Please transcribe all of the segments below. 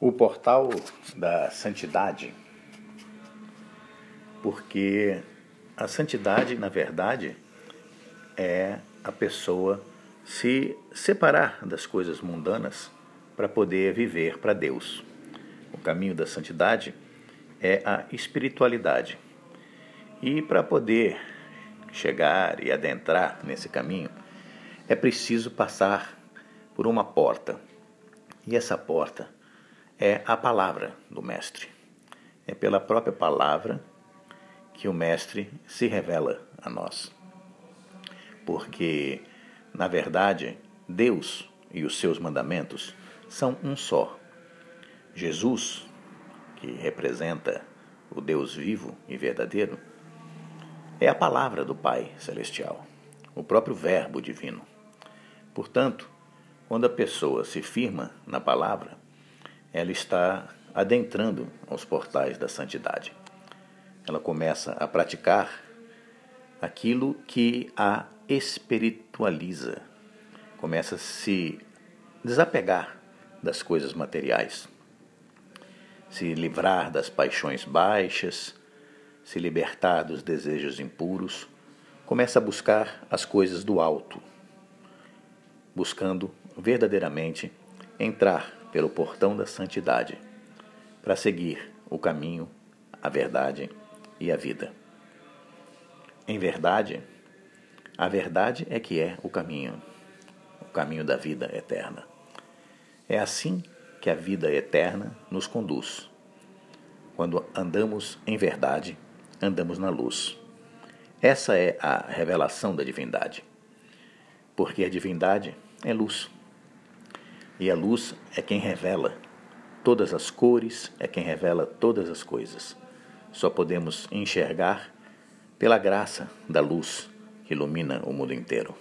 o portal da santidade, porque a santidade, na verdade, é a pessoa se separar das coisas mundanas para poder viver para Deus. O caminho da santidade é a espiritualidade. E para poder chegar e adentrar nesse caminho, é preciso passar por uma porta. E essa porta é a palavra do Mestre. É pela própria palavra que o Mestre se revela a nós. Porque, na verdade, Deus e os seus mandamentos são um só. Jesus, que representa o Deus vivo e verdadeiro, é a palavra do Pai Celestial, o próprio Verbo divino. Portanto, quando a pessoa se firma na palavra, ela está adentrando aos portais da santidade. Ela começa a praticar aquilo que a espiritualiza, começa a se desapegar das coisas materiais, se livrar das paixões baixas, se libertar dos desejos impuros, começa a buscar as coisas do alto, buscando verdadeiramente entrar pelo portão da santidade, para seguir o caminho, a verdade e a vida. Em verdade, a verdade é que é o caminho, o caminho da vida eterna. É assim que a vida eterna nos conduz. Quando andamos em verdade, andamos na luz. Essa é a revelação da divindade. Porque a divindade é luz. E a luz é quem revela todas as cores, é quem revela todas as coisas. Só podemos enxergar pela graça da luz que ilumina o mundo inteiro.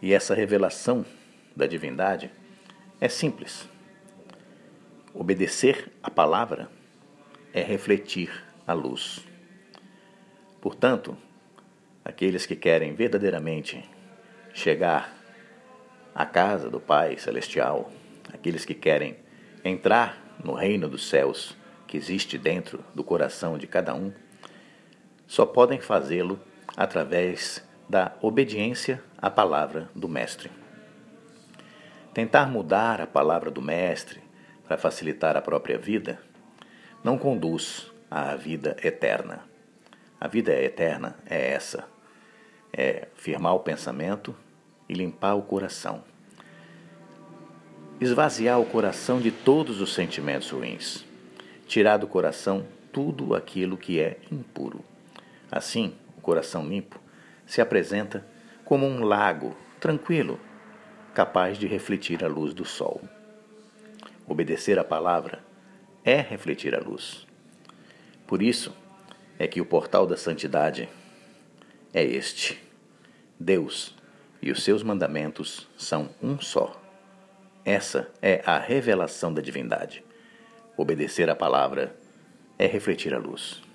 E essa revelação da divindade é simples. Obedecer a palavra é refletir a luz. Portanto, aqueles que querem verdadeiramente chegar a casa do Pai Celestial, aqueles que querem entrar no reino dos céus que existe dentro do coração de cada um, só podem fazê-lo através da obediência à palavra do Mestre. Tentar mudar a palavra do Mestre para facilitar a própria vida não conduz à vida eterna. A vida eterna é essa: é firmar o pensamento e limpar o coração. Esvaziar o coração de todos os sentimentos ruins. Tirar do coração tudo aquilo que é impuro. Assim, o coração limpo se apresenta como um lago tranquilo, capaz de refletir a luz do sol. Obedecer à palavra é refletir a luz. Por isso é que o portal da santidade é este. Deus e os seus mandamentos são um só. Essa é a revelação da divindade. Obedecer à palavra é refletir a luz.